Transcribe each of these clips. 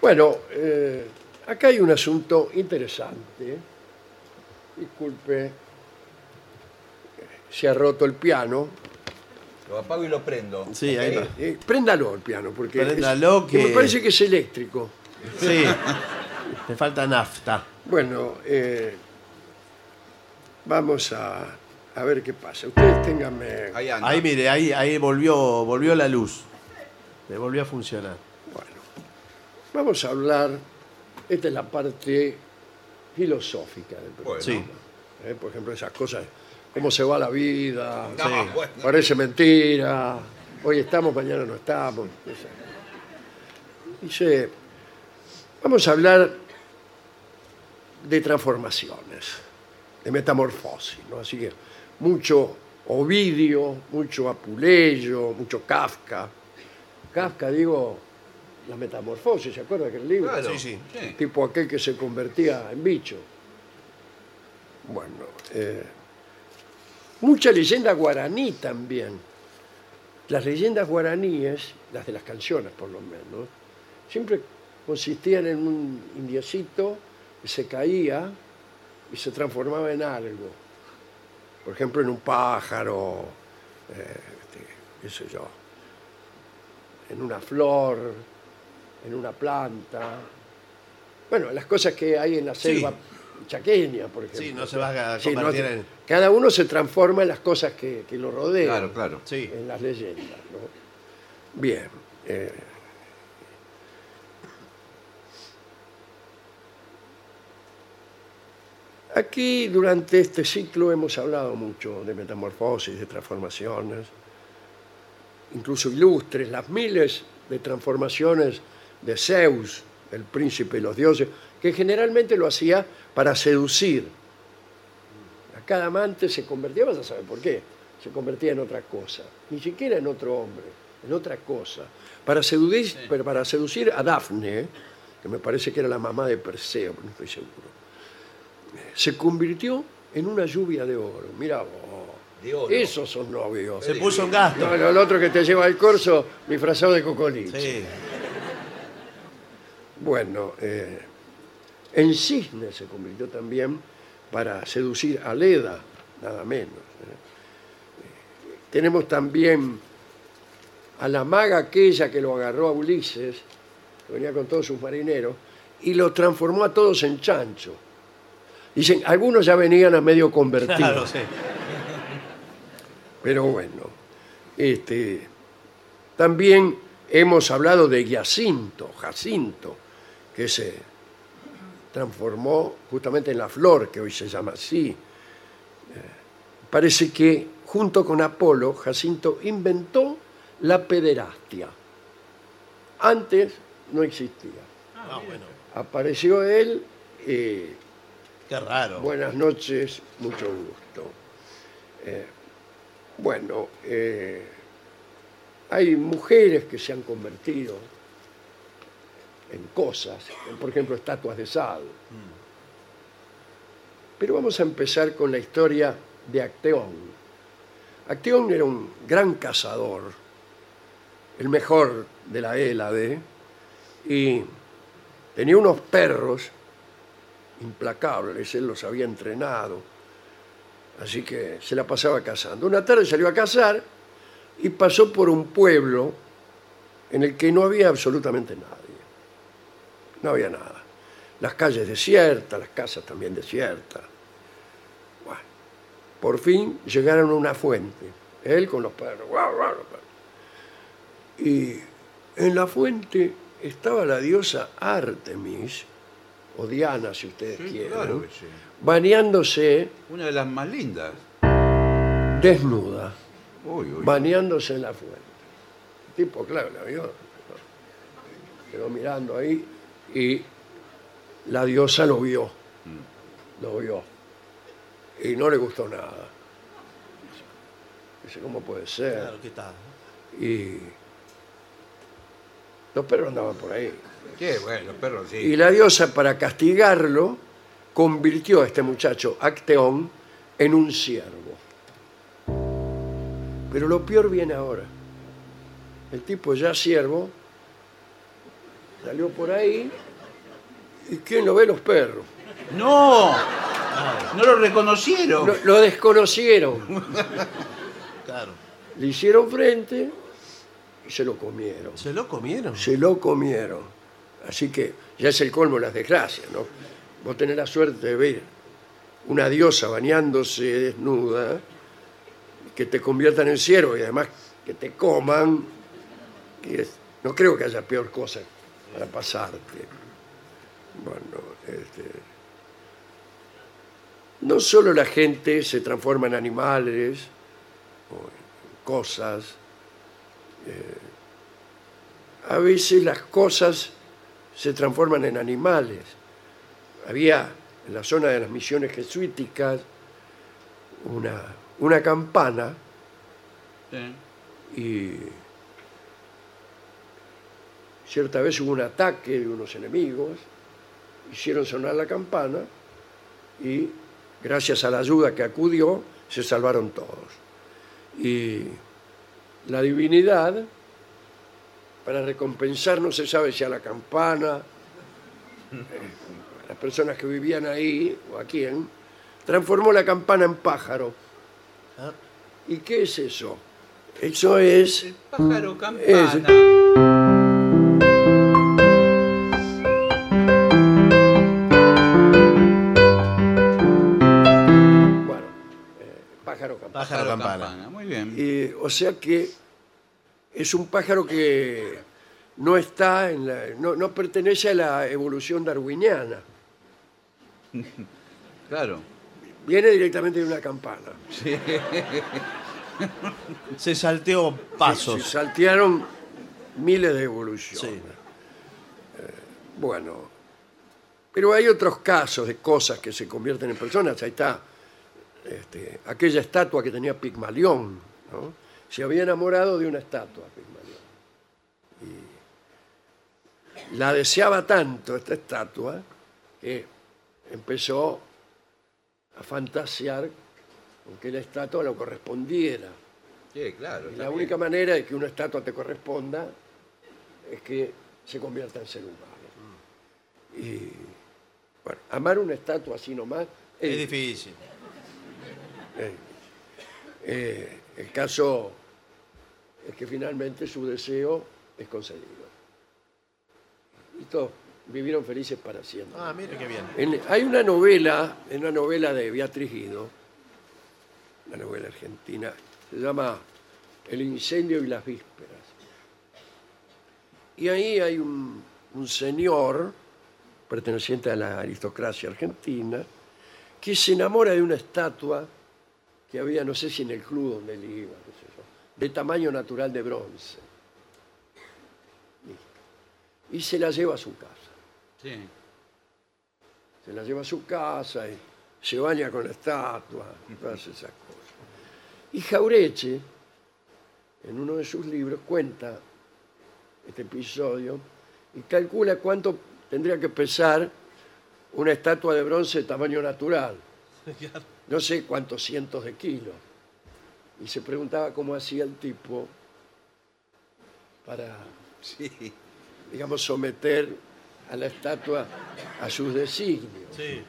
Bueno, eh, acá hay un asunto interesante. Disculpe, se ha roto el piano. Lo apago y lo prendo. Sí, ahí Ok. está. Eh, préndalo el piano, porque es- Préndalo, que- me parece que es eléctrico. Sí. Te falta nafta. Bueno, eh, vamos a, a ver qué pasa. Ustedes ténganme... Ahí anda. Ahí mire, ahí, ahí volvió, volvió la luz. Le volvió a funcionar. Bueno, vamos a hablar, esta es la parte filosófica del programa. Bueno. Sí. ¿eh? Por ejemplo, esas cosas, cómo se va la vida, No, Sí. bueno. parece mentira, hoy estamos, mañana no estamos. Esa- Dice, vamos a hablar de transformaciones, de metamorfosis, ¿no? Así que mucho Ovidio, mucho Apuleyo, mucho Kafka. Kafka, digo, la metamorfosis, ¿se acuerda que el libro? Claro. Sí, sí. Sí. tipo aquel que se convertía en bicho. Bueno, eh, mucha leyenda guaraní también. Las leyendas guaraníes, las de las canciones por lo menos, siempre consistían en un indiecito que se caía y se transformaba en algo. Por ejemplo, en un pájaro, eh, este, qué sé yo, en una flor, en una planta. Bueno, las cosas que hay en la selva chaqueña, por ejemplo. Sí, no se va a Sí, no convertir se- en... Cada uno se transforma en las cosas que, que lo rodean, Claro, claro. Sí. en las leyendas. ¿no? Bien. eh, Aquí durante este ciclo hemos hablado mucho de metamorfosis, de transformaciones, incluso ilustres, las miles de transformaciones de Zeus, el príncipe de los dioses, que generalmente lo hacía para seducir. A cada amante se convertía, vas a saber por qué, se convertía en otra cosa, ni siquiera en otro hombre, en otra cosa. Para seducir, pero para seducir a Dafne, que me parece que era la mamá de Perseo, pero no estoy seguro, se convirtió en una lluvia de oro. Mira vos, De oro. esos son novios. Se puso en gasto. No, el otro que te lleva al corso disfrazado de cocoliche. Sí. Bueno, eh, en cisne se convirtió también para seducir a Leda, nada menos. ¿eh? Eh, Tenemos también a la maga aquella que lo agarró a Ulises, que venía con todos sus marineros, y lo transformó a todos en chancho. Dicen, algunos ya venían a medio convertidos. Claro, sí. Pero bueno, este, también hemos hablado de Giacinto, Jacinto, que se transformó justamente en la flor, que hoy se llama así. Eh, parece que junto con Apolo, Jacinto inventó la pederastia. Antes no existía. Ah, bueno. Apareció él, eh, Qué raro. Buenas noches, mucho gusto. Eh, bueno, eh, hay mujeres que se han convertido en cosas, por ejemplo, estatuas de sal. Pero vamos a empezar con la historia de Acteón. Acteón era un gran cazador, el mejor de la Hélade, y tenía unos perros implacables, él los había entrenado, así que se la pasaba cazando. Una tarde salió a cazar y pasó por un pueblo en el que no había absolutamente nadie, no había nada. Las calles desiertas, las casas también desiertas. Bueno, por fin llegaron a una fuente, él con los perros, guau, guau, los perros. Y en la fuente estaba la diosa Artemis, o Diana si ustedes Sí, quieren, claro que sí. bañándose Una de las más lindas. desnuda, Uy, uy. bañándose en la fuente. El tipo, claro, la vio, quedó mirando ahí y la diosa lo vio, lo vio, y no le gustó nada. Dice, ¿cómo puede ser? Claro, ¿qué tal? Y los perros andaban por ahí. Qué bueno, los perros sí. Y la diosa, para castigarlo, convirtió a este muchacho, Acteón, en un siervo. Pero lo peor viene ahora. El tipo ya siervo Salió por ahí. ¿Y quién lo ve? Los perros. ¡No! No lo reconocieron. Lo, lo desconocieron. Claro. Le hicieron frente y se lo comieron. ¿Se lo comieron? Se lo comieron. Así que ya es el colmo de las desgracias, ¿no? Vos tenés la suerte de ver una diosa bañándose desnuda, que te conviertan en ciervo y además que te coman. es- no creo que haya peor cosa para pasarte. Bueno, este, no solo la gente se transforma en animales o en cosas, a veces las cosas se transforman en animales. Había en la zona de las misiones jesuíticas una, una campana Sí. y cierta vez hubo un ataque de unos enemigos, hicieron sonar la campana y gracias a la ayuda que acudió se salvaron todos. Y la divinidad, para recompensar, no se sabe si a la campana, eh, a las personas que vivían ahí o a quién, transformó la campana en pájaro. Ah. ¿Y qué es eso? Eso es El pájaro campana. Es- pájaro campana. Pájaro campana. Muy bien. O sea que es un pájaro que no está en la, no, no pertenece a la evolución darwiniana. Claro. Viene directamente de una campana. Se salteó Se pasos. saltearon miles de evoluciones. Sí. Eh, bueno, pero hay otros casos de cosas que se convierten en personas. Ahí está este, aquella estatua que tenía Pigmalión. ¿no? Se había enamorado de una estatua, Pigmalión. Y la deseaba tanto esta estatua que empezó a fantasear con que la estatua lo correspondiera. Sí, claro. Y la bien. única manera de que una estatua te corresponda es que se convierta en ser humano. Y bueno, amar una estatua así nomás es, Es difícil. Eh, el caso es que finalmente su deseo es concedido. Y todos vivieron felices para siempre. Ah, mire qué bien. En- hay una novela, en una novela de Beatriz Guido, una novela argentina, se llama El incendio y las vísperas. Y ahí hay un, un señor, perteneciente a la aristocracia argentina, que se enamora de una estatua que había, no sé si en el club donde él iba, qué sé yo, de tamaño natural de bronce. Listo. Y se la lleva a su casa Sí. se la lleva a su casa y se baña con la estatua, todas esas cosas. Y Jaureche, en uno de sus libros, cuenta este episodio y calcula cuánto tendría que pesar una estatua de bronce de tamaño natural. No sé cuántos cientos de kilos. Y se preguntaba cómo hacía el tipo para Sí. digamos, someter a la estatua a sus designios. Sí.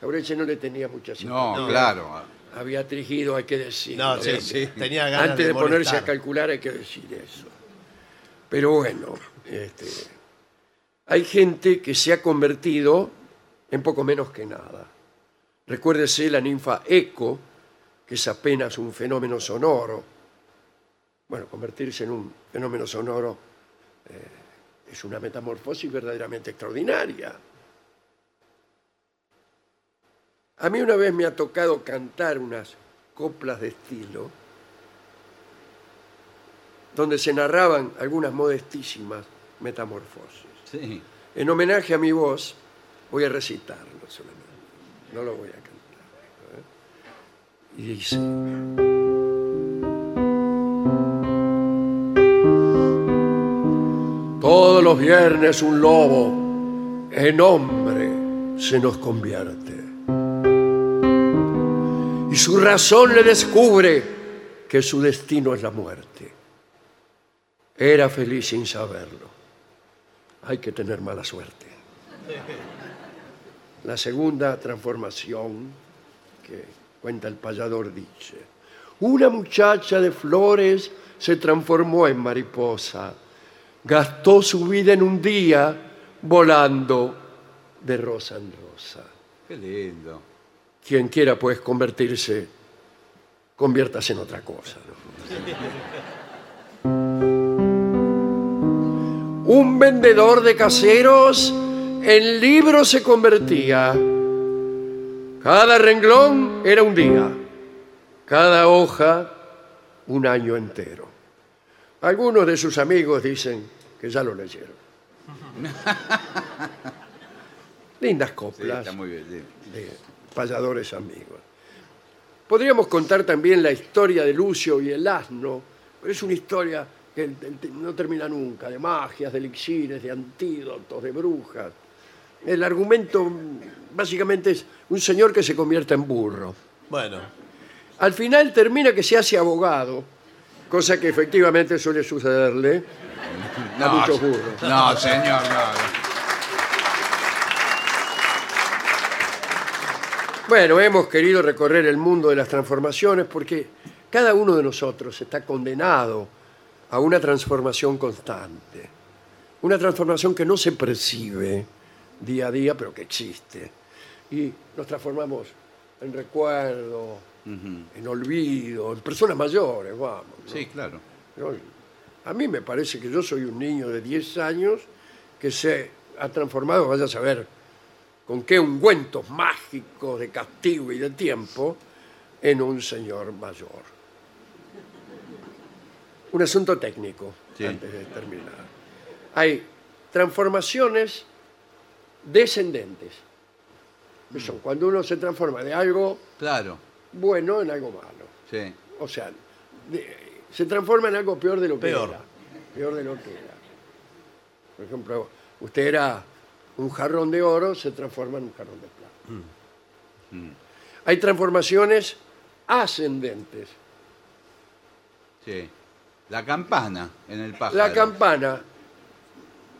Jaureche no le tenía mucha No, simpatía claro. a Beatriz Guido, hay que decirlo. No, sí, sí. Tenía ganas Antes de, ponerse a calcular hay que decir eso. Pero bueno, este, hay gente que se ha convertido en poco menos que nada. Recuérdese la ninfa Eco, que es apenas un fenómeno sonoro. Bueno, convertirse en un fenómeno sonoro eh, es una metamorfosis verdaderamente extraordinaria. A mí una vez me ha tocado cantar unas coplas de estilo donde se narraban algunas modestísimas metamorfosis. Sí. En homenaje a mi voz, voy a recitarlo solamente. No lo voy a cantar. ¿eh? Y dice... Todos los viernes un lobo en hombre se nos convierte. Y su razón le descubre que su destino es la muerte. era feliz sin saberlo. Hay que tener mala suerte. La segunda transformación que cuenta el payador dice, una muchacha de flores se transformó en mariposa, gastó su vida en un día volando de rosa en rosa. Qué lindo. Quien quiera pues convertirse, conviértase en otra cosa. ¿no? Un vendedor de caseros en libro se convertía. Cada renglón era un día, cada hoja un año entero. Algunos de sus amigos dicen que ya lo leyeron. Lindas Sí, coplas está muy bien. sí. de payadores amigos. Podríamos contar también la historia de Lucio y el asno, pero es una historia que no termina nunca, de magias, de elixires, de antídotos, de brujas. El argumento básicamente es un señor que se convierte en burro. Bueno, Al final termina que se hace abogado, cosa que efectivamente suele sucederle a muchos burros. No, señor, no. Bueno, hemos querido recorrer el mundo de las transformaciones porque cada uno de nosotros está condenado a una transformación constante. Una transformación que no se percibe día a día, pero que existe. Y nos transformamos en recuerdo, en olvido, en personas mayores, vamos. ¿no? Sí, claro. A mí me parece que yo soy un niño de 10 años que se ha transformado, vaya a saber con qué ungüentos mágicos de castigo y de tiempo, en un señor mayor. Un asunto técnico, Sí. antes de terminar. Hay transformaciones descendentes. que son cuando uno se transforma de algo Claro. bueno en algo malo. Sí. O sea, de- se transforma en algo peor de lo que Peor. era. Peor de lo que era. Por ejemplo, usted era un jarrón de oro, se transforma en un jarrón de plata. Hay transformaciones ascendentes. Sí. La campana en el pájaro. La campana,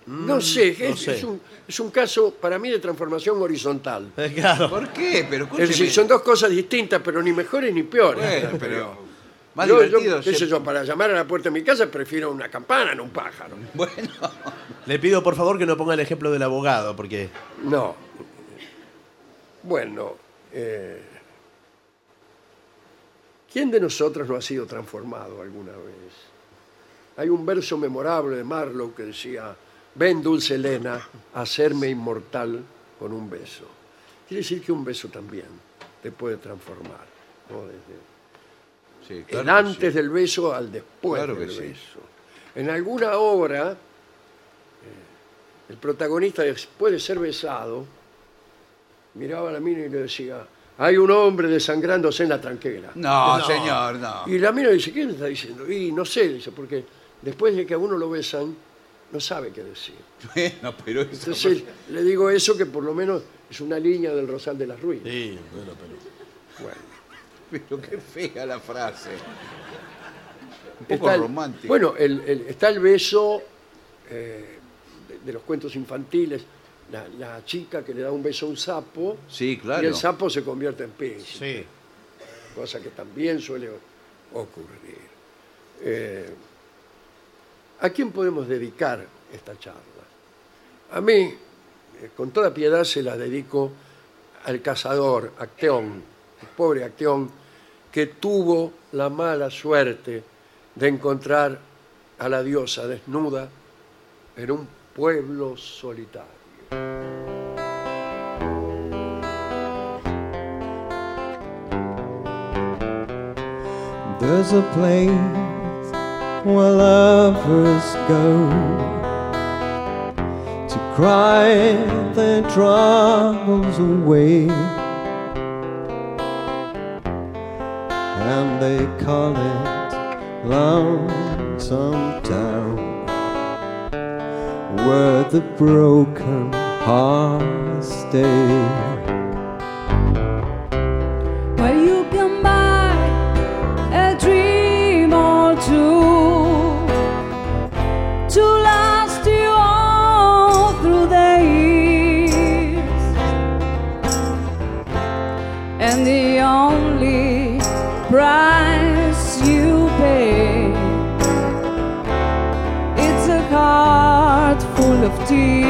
no sé, no es, sé. es un, es un caso para mí de transformación horizontal. eh, claro. ¿Por qué? Pero Es decir, son dos cosas distintas, pero ni mejores ni peores. Bueno, pero más Yo- yo, divertido. qué sé ser- yo, para llamar a la puerta de mi casa prefiero una campana, no un pájaro. Bueno, Le pido por favor que no ponga el ejemplo del abogado, porque No. Bueno, eh, ¿quién de nosotros no ha sido transformado alguna vez? Hay un verso memorable de Marlowe que decía, ven dulce Elena, a hacerme inmortal con un beso. Quiere decir que un beso también te puede transformar. ¿no? Desde sí, el claro que antes sí. del beso al después Claro del que sí. beso. En alguna obra, eh, el protagonista después de ser besado, miraba a la mina y le decía, hay un hombre desangrándose en la tranquera. No, No. señor, no. Y la mina dice, ¿qué le está diciendo? Y no sé, dice, porque después de que a uno lo besan, no sabe qué decir. Bueno, pero eso. Entonces le digo eso que por lo menos es una línea del Rosal de las Ruinas. sí, bueno, pero Bueno. Pero qué fea la frase. Un poco Está el- romántico. Bueno, el- el- está el beso eh, de, de los cuentos infantiles, la, la chica que le da un beso a un sapo Sí, claro. y el sapo se convierte en pez, sí. cosa que también suele ocurrir. Eh, ¿A quién podemos dedicar esta charla? A mí, eh, con toda piedad, se la dedico al cazador, Acteón, el pobre Acteón, que tuvo la mala suerte de encontrar a la diosa desnuda en un pueblo solitario. Where lovers go to cry their troubles away, and they call it Lonesome Town, where the broken hearts stay. guilty.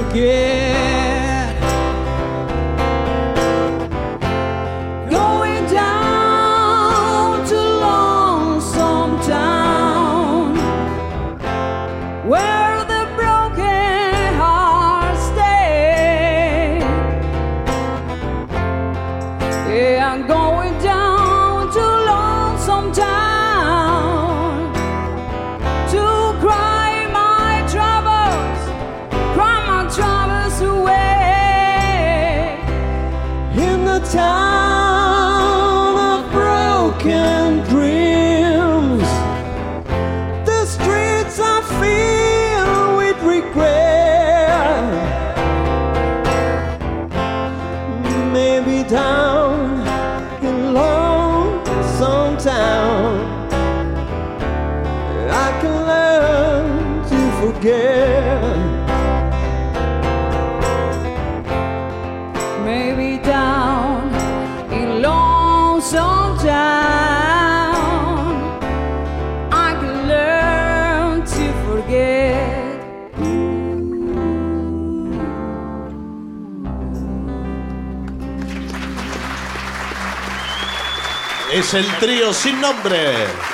porque Es el trío sin nombre.